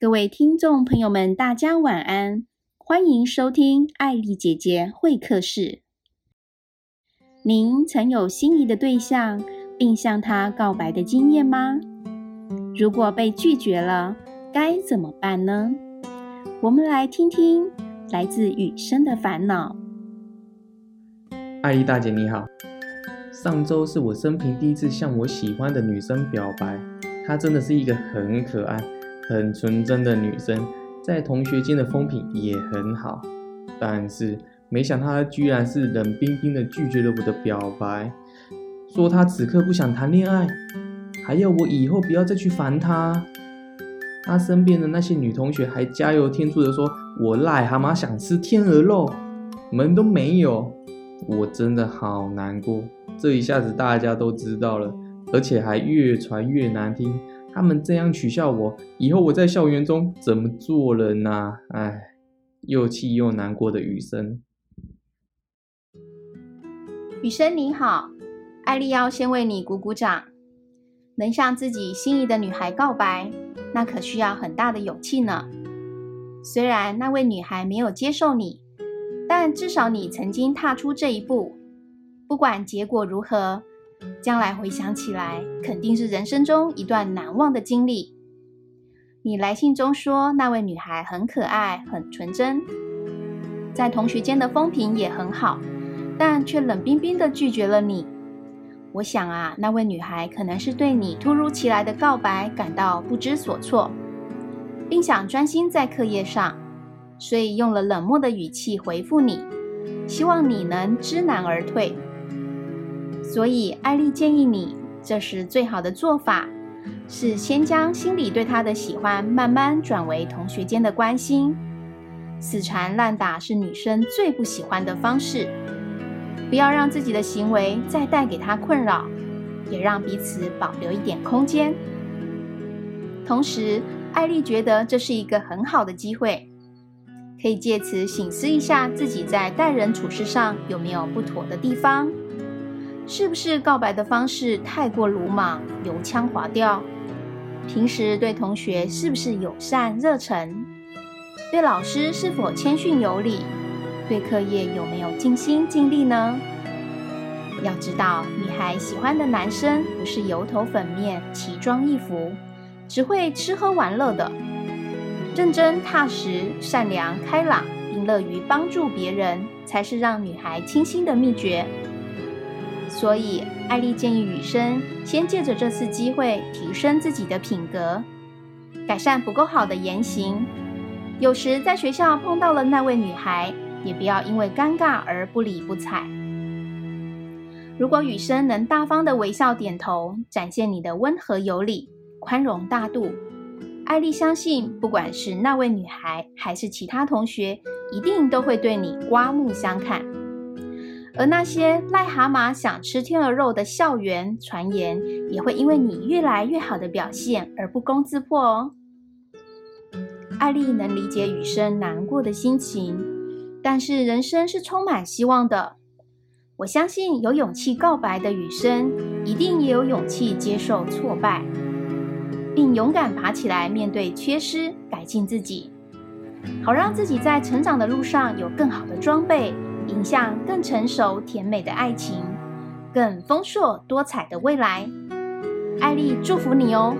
各位听众朋友们，大家晚安，欢迎收听艾丽姐姐会客室。您曾有心仪的对象，并向他告白的经验吗？如果被拒绝了，该怎么办呢？我们来听听来自雨生的烦恼。艾丽大姐你好，上周是我生平第一次向我喜欢的女生表白，她真的是一个很可爱。很纯真的女生，在同学间的风评也很好，但是没想到她居然是冷冰冰的拒绝了我的表白，说她此刻不想谈恋爱，还要我以后不要再去烦她。她身边的那些女同学还加油添醋的说：“我癞蛤蟆想吃天鹅肉，门都没有。”我真的好难过，这一下子大家都知道了，而且还越传越难听。他们这样取笑我，以后我在校园中怎么做人呢？唉，又气又难过的雨生。雨生你好，艾丽要先为你鼓鼓掌。能向自己心仪的女孩告白，那可需要很大的勇气呢。虽然那位女孩没有接受你，但至少你曾经踏出这一步。不管结果如何。将来回想起来，肯定是人生中一段难忘的经历。你来信中说，那位女孩很可爱、很纯真，在同学间的风评也很好，但却冷冰冰的拒绝了你。我想啊，那位女孩可能是对你突如其来的告白感到不知所措，并想专心在课业上，所以用了冷漠的语气回复你，希望你能知难而退。所以，艾丽建议你，这是最好的做法是先将心里对他的喜欢慢慢转为同学间的关心。死缠烂打是女生最不喜欢的方式，不要让自己的行为再带给他困扰，也让彼此保留一点空间。同时，艾丽觉得这是一个很好的机会，可以借此醒思一下自己在待人处事上有没有不妥的地方。是不是告白的方式太过鲁莽、油腔滑调？平时对同学是不是友善热忱？对老师是否谦逊有礼？对课业有没有尽心尽力呢？要知道，女孩喜欢的男生不是油头粉面、奇装异服，只会吃喝玩乐的。认真踏实、善良开朗，并乐于帮助别人，才是让女孩倾心的秘诀。所以，艾丽建议雨生先借着这次机会提升自己的品格，改善不够好的言行。有时在学校碰到了那位女孩，也不要因为尴尬而不理不睬。如果雨生能大方的微笑点头，展现你的温和有礼、宽容大度，艾丽相信，不管是那位女孩还是其他同学，一定都会对你刮目相看。而那些癞蛤蟆想吃天鹅肉的校园传言，也会因为你越来越好的表现而不攻自破哦。艾丽能理解雨生难过的心情，但是人生是充满希望的。我相信有勇气告白的雨生，一定也有勇气接受挫败，并勇敢爬起来面对缺失，改进自己，好让自己在成长的路上有更好的装备。迎向更成熟甜美的爱情，更丰硕多彩的未来。艾丽祝福你哦！